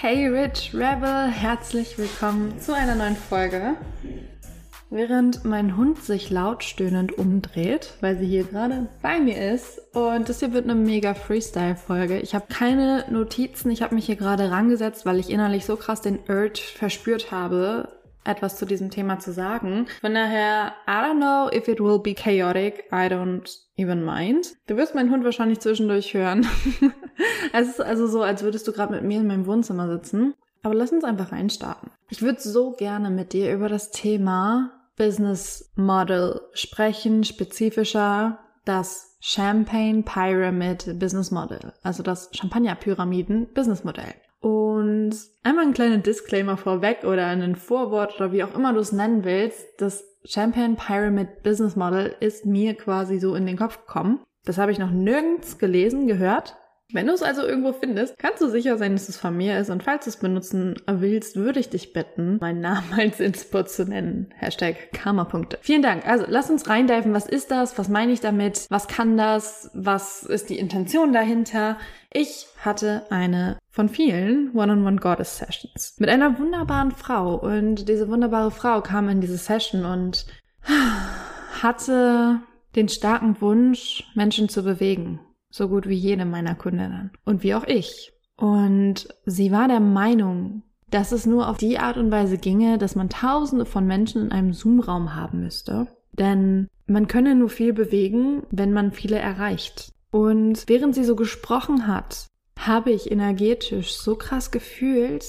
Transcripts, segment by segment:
Hey Rich Rebel, herzlich willkommen zu einer neuen Folge. Während mein Hund sich laut stöhnend umdreht, weil sie hier gerade bei mir ist. Und das hier wird eine mega Freestyle-Folge. Ich habe keine Notizen, ich habe mich hier gerade rangesetzt, weil ich innerlich so krass den Urge verspürt habe, etwas zu diesem Thema zu sagen. Von daher, I don't know if it will be chaotic. I don't even mind. Du wirst meinen Hund wahrscheinlich zwischendurch hören. es ist also so, als würdest du gerade mit mir in meinem Wohnzimmer sitzen. Aber lass uns einfach reinstarten. Ich würde so gerne mit dir über das Thema Business Model sprechen, spezifischer das Champagne Pyramid Business Model, also das Champagner Pyramiden Business Modell. Und einmal ein kleiner Disclaimer vorweg oder ein Vorwort oder wie auch immer du es nennen willst. Das Champagne Pyramid Business Model ist mir quasi so in den Kopf gekommen. Das habe ich noch nirgends gelesen, gehört. Wenn du es also irgendwo findest, kannst du sicher sein, dass es von mir ist. Und falls du es benutzen willst, würde ich dich bitten, meinen Namen als Inspo zu nennen. Hashtag Karma-Punkte. Vielen Dank. Also lass uns reindiven. Was ist das? Was meine ich damit? Was kann das? Was ist die Intention dahinter? Ich hatte eine von vielen One-on-One-Goddess-Sessions mit einer wunderbaren Frau. Und diese wunderbare Frau kam in diese Session und hatte den starken Wunsch, Menschen zu bewegen so gut wie jede meiner Kundinnen und wie auch ich. Und sie war der Meinung, dass es nur auf die Art und Weise ginge, dass man tausende von Menschen in einem Zoom-Raum haben müsste. Denn man könne nur viel bewegen, wenn man viele erreicht. Und während sie so gesprochen hat, habe ich energetisch so krass gefühlt,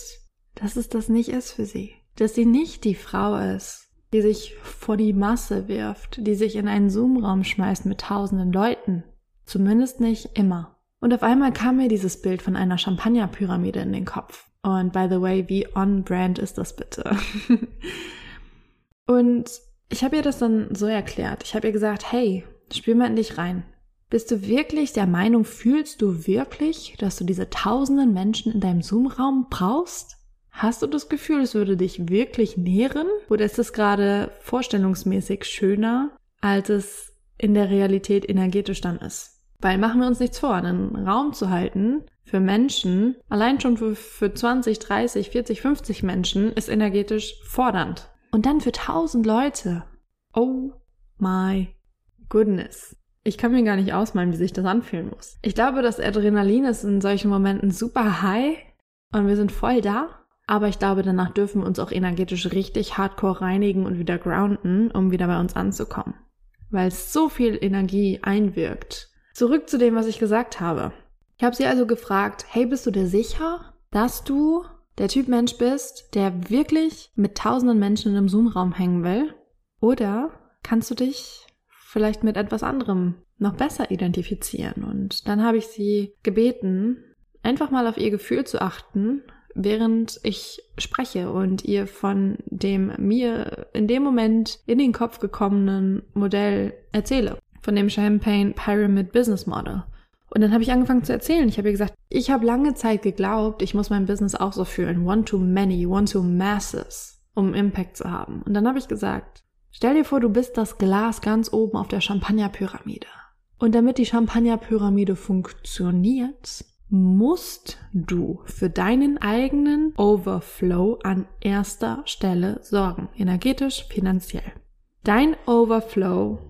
dass es das nicht ist für sie. Dass sie nicht die Frau ist, die sich vor die Masse wirft, die sich in einen Zoom-Raum schmeißt mit tausenden Leuten, Zumindest nicht immer. Und auf einmal kam mir dieses Bild von einer Champagnerpyramide in den Kopf. Und by the way, wie on-brand ist das bitte? und ich habe ihr das dann so erklärt. Ich habe ihr gesagt, hey, spür mal in dich rein. Bist du wirklich der Meinung, fühlst du wirklich, dass du diese tausenden Menschen in deinem Zoom-Raum brauchst? Hast du das Gefühl, es würde dich wirklich nähren? Oder ist es gerade vorstellungsmäßig schöner, als es in der Realität energetisch dann ist? Weil machen wir uns nichts vor, einen Raum zu halten für Menschen, allein schon für, für 20, 30, 40, 50 Menschen, ist energetisch fordernd. Und dann für 1000 Leute. Oh my goodness. Ich kann mir gar nicht ausmalen, wie sich das anfühlen muss. Ich glaube, das Adrenalin ist in solchen Momenten super high und wir sind voll da. Aber ich glaube, danach dürfen wir uns auch energetisch richtig hardcore reinigen und wieder grounden, um wieder bei uns anzukommen. Weil so viel Energie einwirkt Zurück zu dem, was ich gesagt habe. Ich habe sie also gefragt, hey, bist du dir sicher, dass du der Typ Mensch bist, der wirklich mit tausenden Menschen in einem Zoom-Raum hängen will? Oder kannst du dich vielleicht mit etwas anderem noch besser identifizieren? Und dann habe ich sie gebeten, einfach mal auf ihr Gefühl zu achten, während ich spreche und ihr von dem mir in dem Moment in den Kopf gekommenen Modell erzähle von dem Champagne Pyramid Business Model. Und dann habe ich angefangen zu erzählen. Ich habe ihr gesagt, ich habe lange Zeit geglaubt, ich muss mein Business auch so fühlen. One to many, one to masses, um Impact zu haben. Und dann habe ich gesagt, stell dir vor, du bist das Glas ganz oben auf der Champagnerpyramide. Und damit die Champagnerpyramide funktioniert, musst du für deinen eigenen Overflow an erster Stelle sorgen. Energetisch, finanziell. Dein Overflow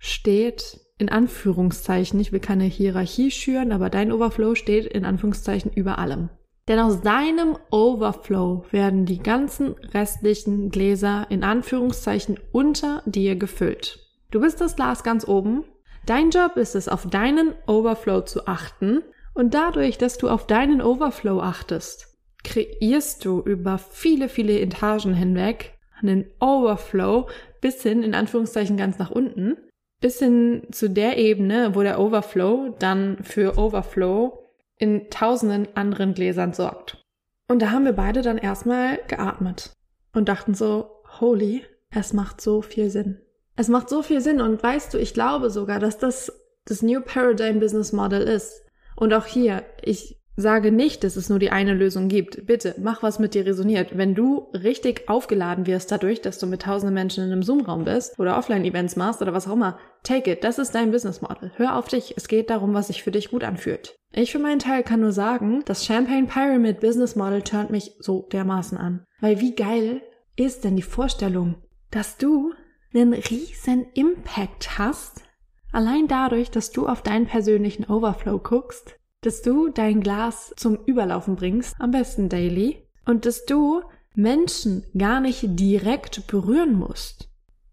steht in Anführungszeichen, ich will keine Hierarchie schüren, aber dein Overflow steht in Anführungszeichen über allem. Denn aus deinem Overflow werden die ganzen restlichen Gläser in Anführungszeichen unter dir gefüllt. Du bist das Glas ganz oben. Dein Job ist es, auf deinen Overflow zu achten. Und dadurch, dass du auf deinen Overflow achtest, kreierst du über viele, viele Etagen hinweg einen Overflow bis hin in Anführungszeichen ganz nach unten bis hin zu der Ebene, wo der Overflow dann für Overflow in tausenden anderen Gläsern sorgt. Und da haben wir beide dann erstmal geatmet und dachten so, holy, es macht so viel Sinn. Es macht so viel Sinn und weißt du, ich glaube sogar, dass das das New Paradigm Business Model ist. Und auch hier, ich sage nicht, dass es nur die eine Lösung gibt. Bitte, mach was mit dir resoniert. Wenn du richtig aufgeladen wirst dadurch, dass du mit tausenden Menschen in einem Zoom-Raum bist oder Offline-Events machst oder was auch immer, take it. Das ist dein Business Model. Hör auf dich. Es geht darum, was sich für dich gut anfühlt. Ich für meinen Teil kann nur sagen, das Champagne Pyramid Business Model turnt mich so dermaßen an. Weil wie geil ist denn die Vorstellung, dass du einen riesen Impact hast, allein dadurch, dass du auf deinen persönlichen Overflow guckst dass du dein Glas zum Überlaufen bringst, am besten daily, und dass du Menschen gar nicht direkt berühren musst.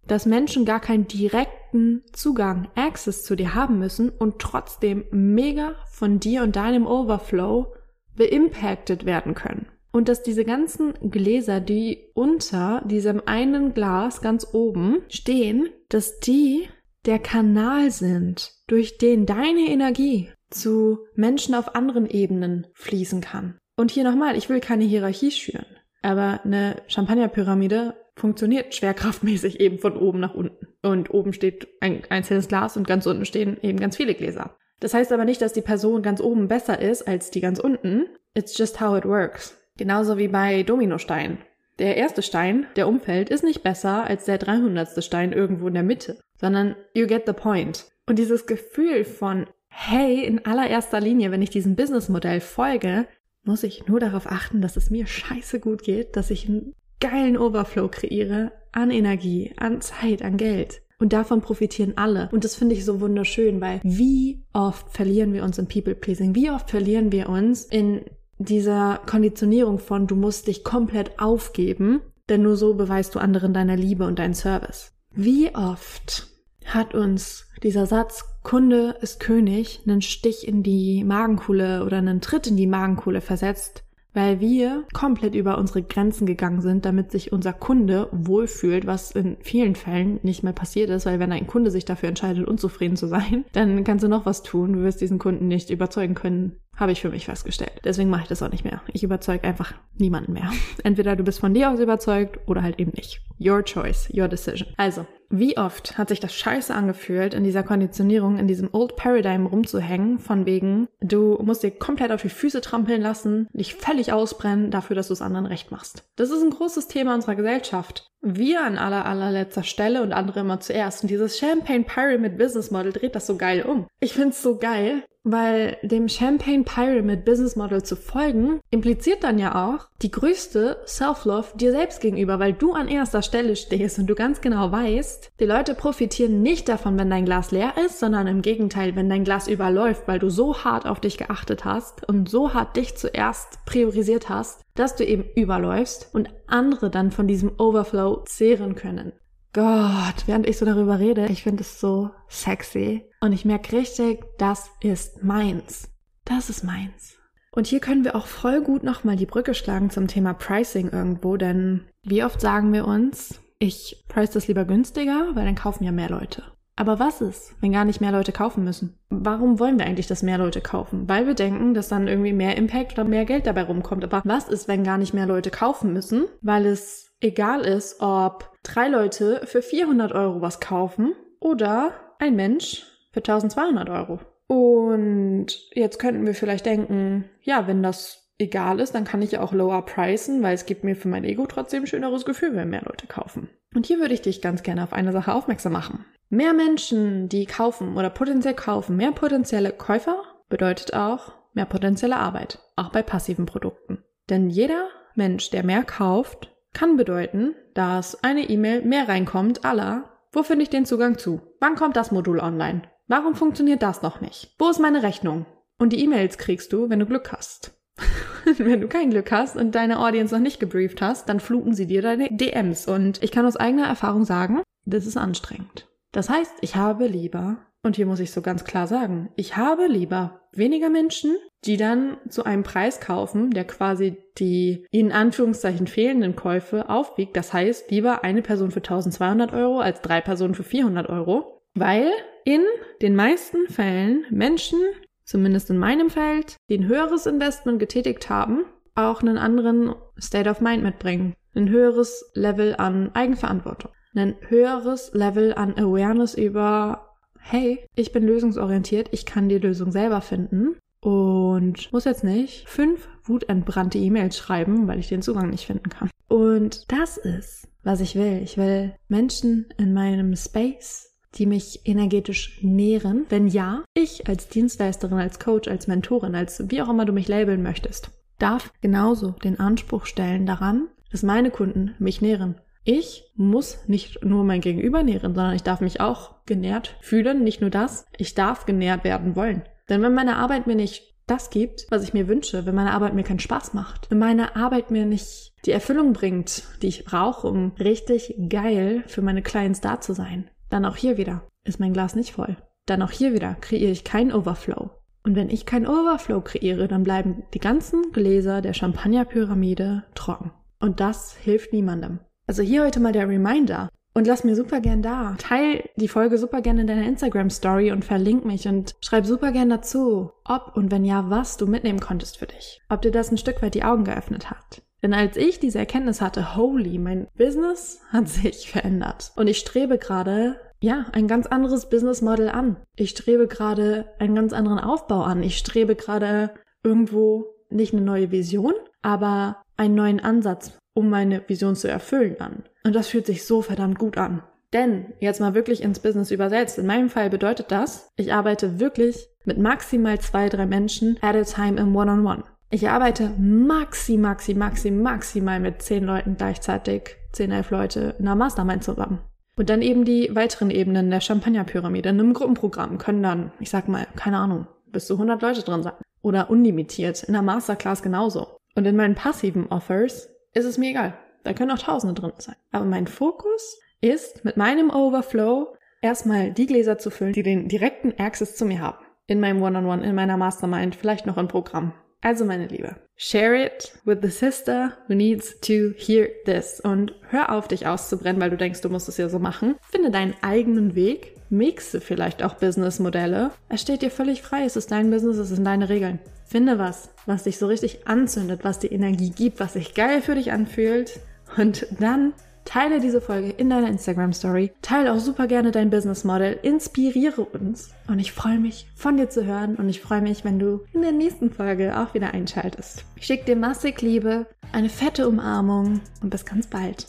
Dass Menschen gar keinen direkten Zugang, Access zu dir haben müssen und trotzdem mega von dir und deinem Overflow beimpacted werden können. Und dass diese ganzen Gläser, die unter diesem einen Glas ganz oben stehen, dass die der Kanal sind, durch den deine Energie zu Menschen auf anderen Ebenen fließen kann. Und hier nochmal, ich will keine Hierarchie schüren, aber eine Champagnerpyramide funktioniert schwerkraftmäßig eben von oben nach unten. Und oben steht ein einzelnes Glas und ganz unten stehen eben ganz viele Gläser. Das heißt aber nicht, dass die Person ganz oben besser ist als die ganz unten. It's just how it works. Genauso wie bei Dominosteinen. Der erste Stein, der umfällt, ist nicht besser als der 300. Stein irgendwo in der Mitte, sondern you get the point. Und dieses Gefühl von hey, in allererster Linie, wenn ich diesem Businessmodell folge, muss ich nur darauf achten, dass es mir scheiße gut geht, dass ich einen geilen Overflow kreiere an Energie, an Zeit, an Geld. Und davon profitieren alle. Und das finde ich so wunderschön, weil wie oft verlieren wir uns in People-Pleasing? Wie oft verlieren wir uns in dieser Konditionierung von du musst dich komplett aufgeben, denn nur so beweist du anderen deiner Liebe und deinen Service. Wie oft hat uns dieser Satz Kunde ist König einen Stich in die Magenkuhle oder einen Tritt in die Magenkuhle versetzt, weil wir komplett über unsere Grenzen gegangen sind, damit sich unser Kunde wohlfühlt, was in vielen Fällen nicht mehr passiert ist, weil wenn ein Kunde sich dafür entscheidet, unzufrieden zu sein, dann kannst du noch was tun, du wirst diesen Kunden nicht überzeugen können, habe ich für mich festgestellt. Deswegen mache ich das auch nicht mehr. Ich überzeuge einfach niemanden mehr. Entweder du bist von dir aus überzeugt oder halt eben nicht. Your choice, your decision. Also, wie oft hat sich das scheiße angefühlt, in dieser Konditionierung, in diesem Old Paradigm rumzuhängen, von wegen, du musst dir komplett auf die Füße trampeln lassen, dich völlig ausbrennen dafür, dass du es anderen recht machst. Das ist ein großes Thema unserer Gesellschaft. Wir an aller allerletzter Stelle und andere immer zuerst. Und dieses Champagne Pyramid Business Model dreht das so geil um. Ich find's so geil, weil dem Champagne Pyramid Business Model zu folgen, impliziert dann ja auch die größte Self-Love dir selbst gegenüber, weil du an erster Stelle stehst und du ganz genau weißt, die Leute profitieren nicht davon, wenn dein Glas leer ist, sondern im Gegenteil, wenn dein Glas überläuft, weil du so hart auf dich geachtet hast und so hart dich zuerst priorisiert hast, dass du eben überläufst und andere dann von diesem Overflow zehren können. Gott, während ich so darüber rede, ich finde es so sexy. Und ich merke richtig, das ist meins. Das ist meins. Und hier können wir auch voll gut nochmal die Brücke schlagen zum Thema Pricing irgendwo, denn wie oft sagen wir uns, ich price das lieber günstiger, weil dann kaufen ja mehr Leute. Aber was ist, wenn gar nicht mehr Leute kaufen müssen? Warum wollen wir eigentlich, dass mehr Leute kaufen? Weil wir denken, dass dann irgendwie mehr Impact oder mehr Geld dabei rumkommt. Aber was ist, wenn gar nicht mehr Leute kaufen müssen? Weil es egal ist, ob drei Leute für 400 Euro was kaufen oder ein Mensch für 1200 Euro. Und jetzt könnten wir vielleicht denken, ja, wenn das egal ist, dann kann ich ja auch lower pricen, weil es gibt mir für mein Ego trotzdem ein schöneres Gefühl, wenn mehr Leute kaufen. Und hier würde ich dich ganz gerne auf eine Sache aufmerksam machen. Mehr Menschen, die kaufen oder potenziell kaufen, mehr potenzielle Käufer bedeutet auch mehr potenzielle Arbeit, auch bei passiven Produkten. Denn jeder Mensch, der mehr kauft, kann bedeuten, dass eine E-Mail mehr reinkommt, aller, wo finde ich den Zugang zu? Wann kommt das Modul online? Warum funktioniert das noch nicht? Wo ist meine Rechnung? Und die E-Mails kriegst du, wenn du Glück hast. wenn du kein Glück hast und deine Audience noch nicht gebrieft hast, dann fluten sie dir deine DMs. Und ich kann aus eigener Erfahrung sagen, das ist anstrengend. Das heißt, ich habe lieber und hier muss ich so ganz klar sagen, ich habe lieber weniger Menschen, die dann zu einem Preis kaufen, der quasi die in Anführungszeichen fehlenden Käufe aufwiegt. Das heißt, lieber eine Person für 1200 Euro als drei Personen für 400 Euro, weil in den meisten Fällen Menschen, zumindest in meinem Feld, die ein höheres Investment getätigt haben, auch einen anderen State of Mind mitbringen. Ein höheres Level an Eigenverantwortung. Ein höheres Level an Awareness über, hey, ich bin lösungsorientiert, ich kann die Lösung selber finden und muss jetzt nicht fünf wutentbrannte E-Mails schreiben, weil ich den Zugang nicht finden kann. Und das ist, was ich will. Ich will Menschen in meinem Space, die mich energetisch nähren. Wenn ja, ich als Dienstleisterin, als Coach, als Mentorin, als wie auch immer du mich labeln möchtest, darf genauso den Anspruch stellen daran, dass meine Kunden mich nähren. Ich muss nicht nur mein Gegenüber nähren, sondern ich darf mich auch genährt fühlen. Nicht nur das, ich darf genährt werden wollen. Denn wenn meine Arbeit mir nicht das gibt, was ich mir wünsche, wenn meine Arbeit mir keinen Spaß macht, wenn meine Arbeit mir nicht die Erfüllung bringt, die ich brauche, um richtig geil für meine Clients da zu sein, dann auch hier wieder ist mein Glas nicht voll. Dann auch hier wieder kreiere ich keinen Overflow. Und wenn ich keinen Overflow kreiere, dann bleiben die ganzen Gläser der Champagnerpyramide trocken. Und das hilft niemandem. Also hier heute mal der Reminder. Und lass mir super gern da. Teil die Folge super gern in deiner Instagram Story und verlink mich und schreib super gern dazu, ob und wenn ja, was du mitnehmen konntest für dich. Ob dir das ein Stück weit die Augen geöffnet hat. Denn als ich diese Erkenntnis hatte, holy, mein Business hat sich verändert. Und ich strebe gerade, ja, ein ganz anderes Business Model an. Ich strebe gerade einen ganz anderen Aufbau an. Ich strebe gerade irgendwo nicht eine neue Vision, aber einen neuen Ansatz, um meine Vision zu erfüllen an. Und das fühlt sich so verdammt gut an. Denn, jetzt mal wirklich ins Business übersetzt, in meinem Fall bedeutet das, ich arbeite wirklich mit maximal zwei, drei Menschen at a time im One-on-One. -on -One. Ich arbeite maxi, maxi, maxi, maximal mit zehn Leuten gleichzeitig, zehn, elf Leute in einer Mastermind zusammen. Und dann eben die weiteren Ebenen der Champagnerpyramide. In einem Gruppenprogramm können dann, ich sag mal, keine Ahnung, bis zu 100 Leute drin sein. Oder unlimitiert. In der Masterclass genauso. Und in meinen passiven Offers ist es mir egal. Da können auch Tausende drin sein. Aber mein Fokus ist, mit meinem Overflow erstmal die Gläser zu füllen, die den direkten Access zu mir haben. In meinem One-on-One, -on -One, in meiner Mastermind, vielleicht noch im Programm. Also meine Liebe, share it with the sister who needs to hear this und hör auf, dich auszubrennen, weil du denkst, du musst es ja so machen. Finde deinen eigenen Weg, mixe vielleicht auch Businessmodelle. Es steht dir völlig frei, es ist dein Business, es sind deine Regeln. Finde was, was dich so richtig anzündet, was dir Energie gibt, was sich geil für dich anfühlt und dann Teile diese Folge in deiner Instagram Story. Teile auch super gerne dein Business Model. Inspiriere uns. Und ich freue mich, von dir zu hören. Und ich freue mich, wenn du in der nächsten Folge auch wieder einschaltest. Ich schicke dir massig Liebe, eine fette Umarmung und bis ganz bald.